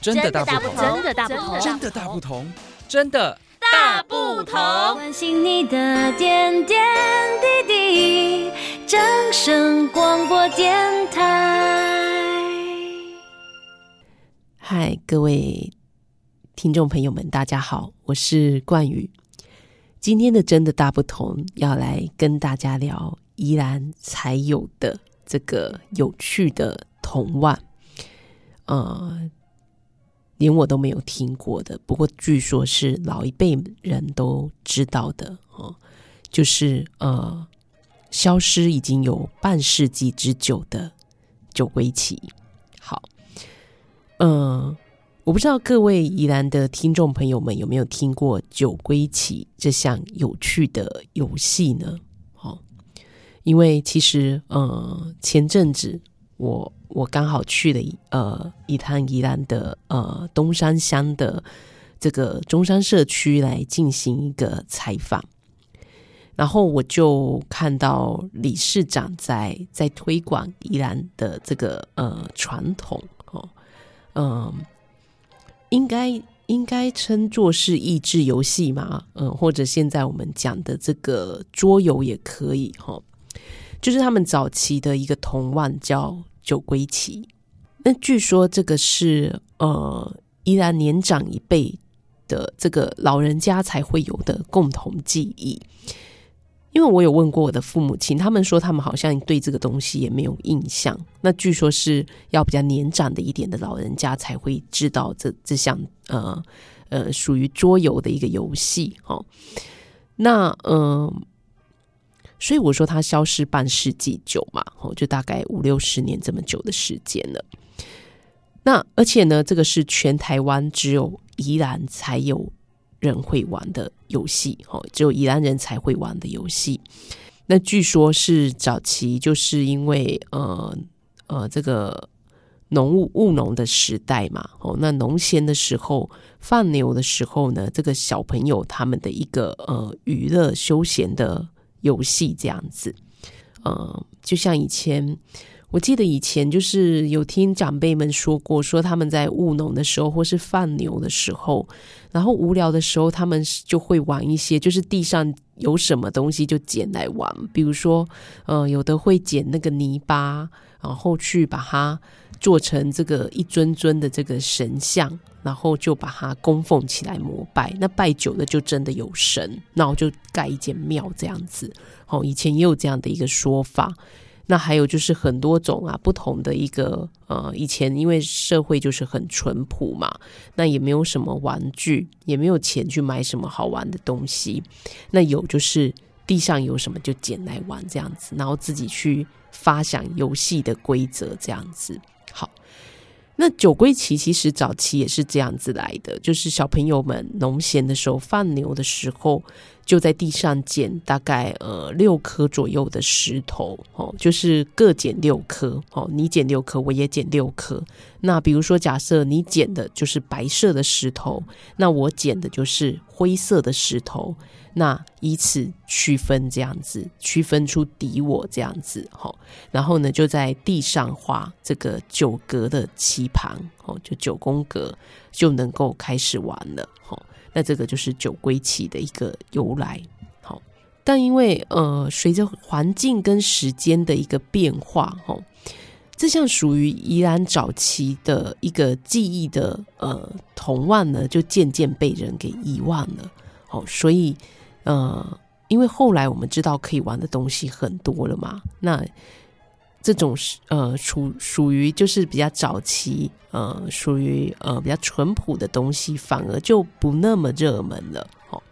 真的大不同，真的大不同，真的大不同，真的大不同。关心你的点点滴滴，掌声广播电台。嗨，各位听众朋友们，大家好，我是冠宇。今天的真的大不同，要来跟大家聊宜兰才有的这个有趣的童玩，呃。连我都没有听过的，不过据说是老一辈人都知道的哦，就是呃，消失已经有半世纪之久的酒归期。好，嗯、我不知道各位宜兰的听众朋友们有没有听过酒归期这项有趣的游戏呢？哦，因为其实呃，前阵子我。我刚好去了呃一趟宜兰的呃东山乡的这个中山社区来进行一个采访，然后我就看到理事长在在推广宜兰的这个呃传统哦，嗯、应该应该称作是益智游戏嘛，嗯、呃，或者现在我们讲的这个桌游也可以哈、哦，就是他们早期的一个童玩叫。就归期，那据说这个是呃，依然年长一辈的这个老人家才会有的共同记忆。因为我有问过我的父母亲，他们说他们好像对这个东西也没有印象。那据说是要比较年长的一点的老人家才会知道这这项呃呃属于桌游的一个游戏哦。那嗯。所以我说它消失半世纪久嘛，哦，就大概五六十年这么久的时间了。那而且呢，这个是全台湾只有宜兰才有人会玩的游戏，哦，只有宜兰人才会玩的游戏。那据说是早期就是因为呃呃这个农务务农的时代嘛，哦，那农闲的时候放牛的时候呢，这个小朋友他们的一个呃娱乐休闲的。游戏这样子，呃，就像以前，我记得以前就是有听长辈们说过，说他们在务农的时候或是放牛的时候，然后无聊的时候，他们就会玩一些，就是地上有什么东西就捡来玩，比如说，呃，有的会捡那个泥巴，然后去把它做成这个一尊尊的这个神像。然后就把它供奉起来膜拜，那拜久了就真的有神，然后就盖一间庙这样子。哦，以前也有这样的一个说法。那还有就是很多种啊，不同的一个呃，以前因为社会就是很淳朴嘛，那也没有什么玩具，也没有钱去买什么好玩的东西。那有就是地上有什么就捡来玩这样子，然后自己去发想游戏的规则这样子。那酒归期其实早期也是这样子来的，就是小朋友们农闲的时候放牛的时候，就在地上捡大概呃六颗左右的石头哦，就是各捡六颗哦，你捡六颗，我也捡六颗。那比如说，假设你捡的就是白色的石头，那我捡的就是灰色的石头。那以此区分，这样子区分出敌我这样子，齁，然后呢，就在地上画这个九格的棋盘，哦，就九宫格就能够开始玩了，齁。那这个就是九归棋的一个由来，齁。但因为呃，随着环境跟时间的一个变化，齁，这项属于宜兰早期的一个记忆的呃童玩呢，就渐渐被人给遗忘了，齁，所以。呃，因为后来我们知道可以玩的东西很多了嘛，那这种是呃属属于就是比较早期呃属于呃比较淳朴的东西，反而就不那么热门了哦。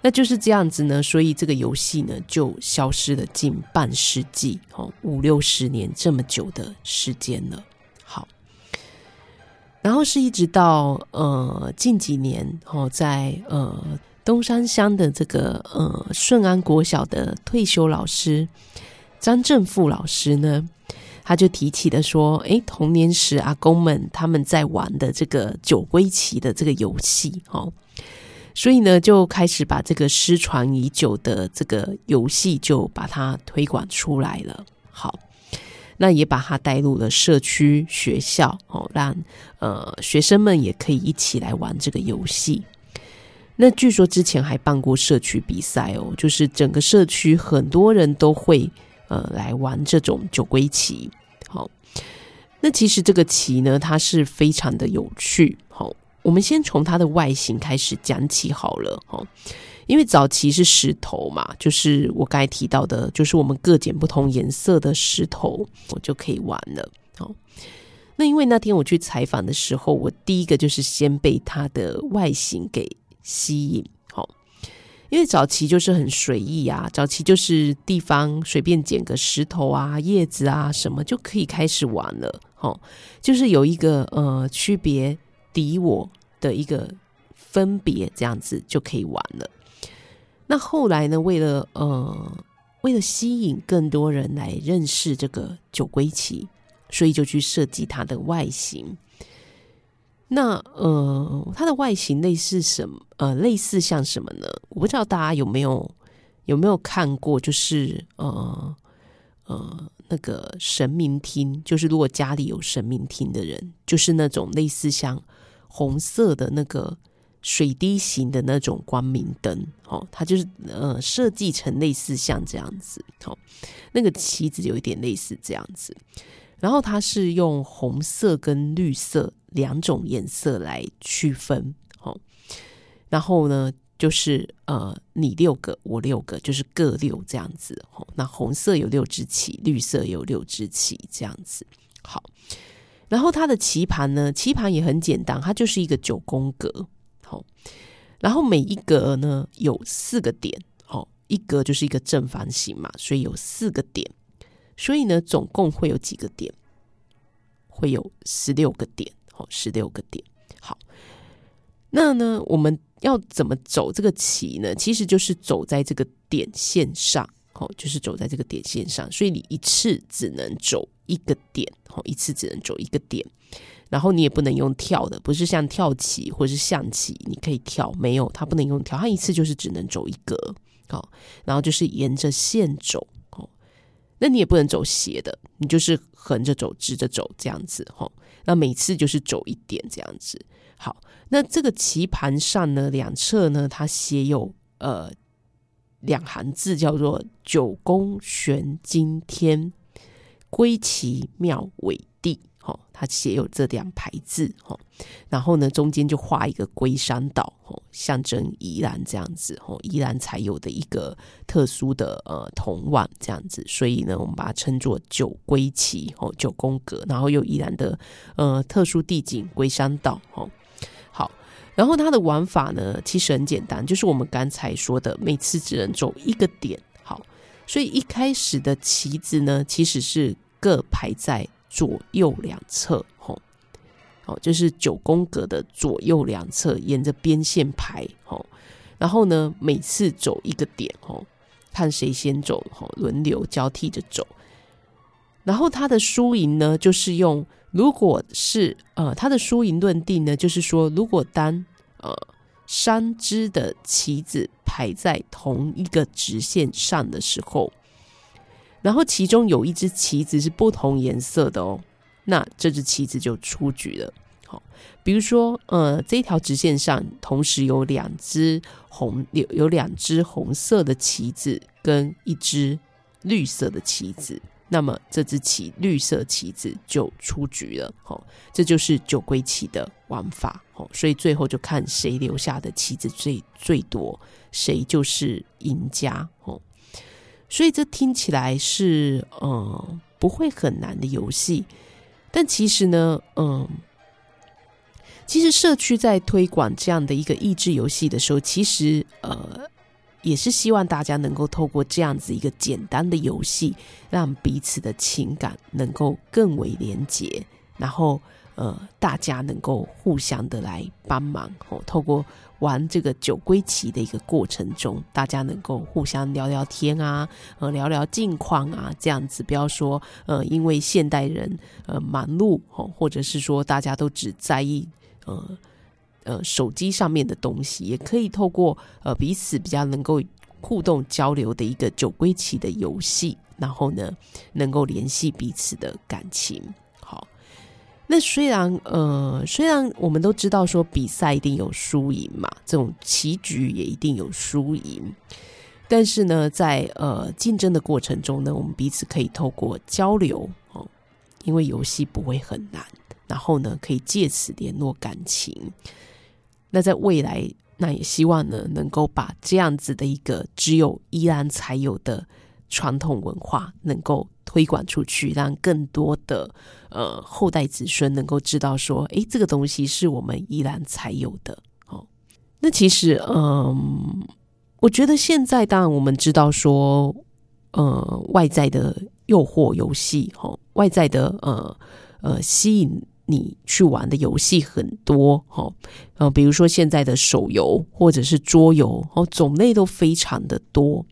那就是这样子呢，所以这个游戏呢就消失了近半世纪哦，五六十年这么久的时间了。好，然后是一直到呃近几年哦，在呃。东山乡的这个呃顺安国小的退休老师张正富老师呢，他就提起了说，诶，童年时阿公们他们在玩的这个酒归棋的这个游戏，哦，所以呢就开始把这个失传已久的这个游戏就把它推广出来了。好，那也把它带入了社区学校哦，让呃学生们也可以一起来玩这个游戏。那据说之前还办过社区比赛哦，就是整个社区很多人都会呃来玩这种酒归棋。好，那其实这个棋呢，它是非常的有趣。好，我们先从它的外形开始讲起好了。好，因为早期是石头嘛，就是我刚才提到的，就是我们各捡不同颜色的石头，我就可以玩了。好，那因为那天我去采访的时候，我第一个就是先被它的外形给吸引，好，因为早期就是很随意啊，早期就是地方随便捡个石头啊、叶子啊什么就可以开始玩了，好，就是有一个呃区别敌我的一个分别，这样子就可以玩了。那后来呢，为了呃为了吸引更多人来认识这个酒归棋，所以就去设计它的外形。那呃，它的外形类似什么？呃，类似像什么呢？我不知道大家有没有有没有看过，就是呃呃那个神明厅，就是如果家里有神明厅的人，就是那种类似像红色的那个水滴形的那种光明灯，哦，它就是呃设计成类似像这样子，哦，那个棋子有一点类似这样子。然后它是用红色跟绿色两种颜色来区分，哦，然后呢，就是呃，你六个，我六个，就是各六这样子，哦，那红色有六只棋，绿色有六只棋，这样子，好。然后它的棋盘呢，棋盘也很简单，它就是一个九宫格，好。然后每一格呢有四个点，哦，一格就是一个正方形嘛，所以有四个点。所以呢，总共会有几个点？会有十六个点，好，十六个点。好，那呢，我们要怎么走这个棋呢？其实就是走在这个点线上，好，就是走在这个点线上。所以你一次只能走一个点，好，一次只能走一个点。然后你也不能用跳的，不是像跳棋或是象棋，你可以跳，没有，它不能用跳，它一次就是只能走一格，好，然后就是沿着线走。那你也不能走斜的，你就是横着走、直着走这样子哈。那每次就是走一点这样子。好，那这个棋盘上呢，两侧呢，它写有呃两行字，叫做“九宫悬金天，归其庙尾地”。哦，它写有这两排字，哦，然后呢，中间就画一个龟山岛，哦，象征宜兰这样子，哦，宜兰才有的一个特殊的呃铜碗这样子，所以呢，我们把它称作九归期，哦，九宫格，然后又宜兰的呃特殊地景龟山岛，哦，好，然后它的玩法呢，其实很简单，就是我们刚才说的，每次只能走一个点，好，所以一开始的棋子呢，其实是各排在。左右两侧，吼，哦就是九宫格的左右两侧，沿着边线排，哦，然后呢，每次走一个点，哦，看谁先走，吼，轮流交替着走。然后他的输赢呢，就是用，如果是呃，他的输赢论定呢，就是说，如果当呃三只的棋子排在同一个直线上的时候。然后其中有一只棋子是不同颜色的哦，那这只棋子就出局了。比如说，呃，这条直线上同时有两只红有有两只红色的棋子跟一只绿色的棋子，那么这只棋绿色棋子就出局了。好，这就是酒归棋的玩法。好，所以最后就看谁留下的棋子最最多，谁就是赢家。哦。所以这听起来是嗯不会很难的游戏，但其实呢，嗯，其实社区在推广这样的一个益智游戏的时候，其实呃也是希望大家能够透过这样子一个简单的游戏，让彼此的情感能够更为连结，然后呃大家能够互相的来帮忙哦，透过。玩这个酒归棋的一个过程中，大家能够互相聊聊天啊，呃，聊聊近况啊，这样子，不要说呃，因为现代人呃忙碌哦，或者是说大家都只在意呃呃手机上面的东西，也可以透过呃彼此比较能够互动交流的一个酒归棋的游戏然后呢，能够联系彼此的感情。好，那虽然呃，虽然我们都知道说比赛一定有输赢嘛，这种棋局也一定有输赢，但是呢，在呃竞争的过程中呢，我们彼此可以透过交流哦，因为游戏不会很难，然后呢，可以借此联络感情。那在未来，那也希望呢，能够把这样子的一个只有宜兰才有的传统文化，能够推广出去，让更多的呃后代子孙能够知道说，诶，这个东西是我们宜兰才有的。哦，那其实，嗯，我觉得现在当然我们知道说，呃，外在的诱惑游戏，哈，外在的呃呃吸引。你去玩的游戏很多，哈，呃，比如说现在的手游或者是桌游，哦，种类都非常的多。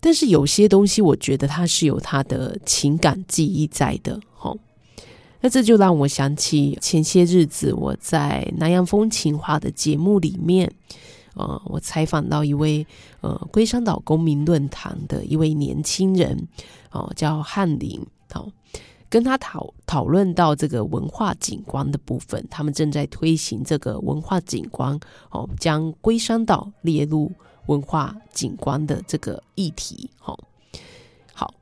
但是有些东西，我觉得它是有它的情感记忆在的，哈。那这就让我想起前些日子我在南洋风情话的节目里面，呃，我采访到一位呃龟山岛公民论坛的一位年轻人，哦，叫翰林，好。跟他讨讨论到这个文化景观的部分，他们正在推行这个文化景观哦，将龟山岛列入文化景观的这个议题。哦，好，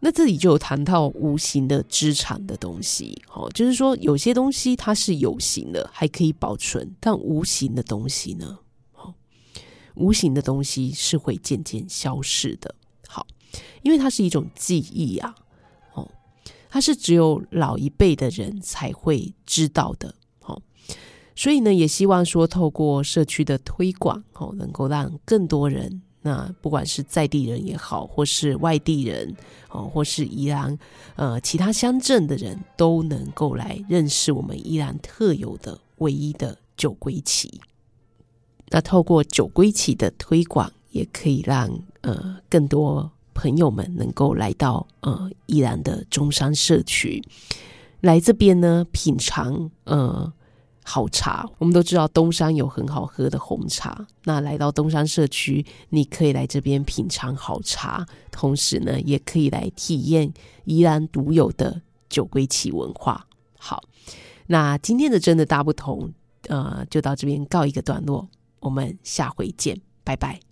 那这里就有谈到无形的资产的东西。哦，就是说有些东西它是有形的，还可以保存，但无形的东西呢？哦，无形的东西是会渐渐消失的。好，因为它是一种记忆啊。它是只有老一辈的人才会知道的，哦，所以呢，也希望说透过社区的推广，哦，能够让更多人，那不管是在地人也好，或是外地人，哦，或是宜兰呃其他乡镇的人都能够来认识我们宜兰特有的唯一的九龟旗。那透过九龟旗的推广，也可以让呃更多。朋友们能够来到呃宜兰的中山社区，来这边呢品尝呃好茶。我们都知道东山有很好喝的红茶，那来到东山社区，你可以来这边品尝好茶，同时呢也可以来体验宜兰独有的酒龟旗文化。好，那今天的真的大不同，呃，就到这边告一个段落，我们下回见，拜拜。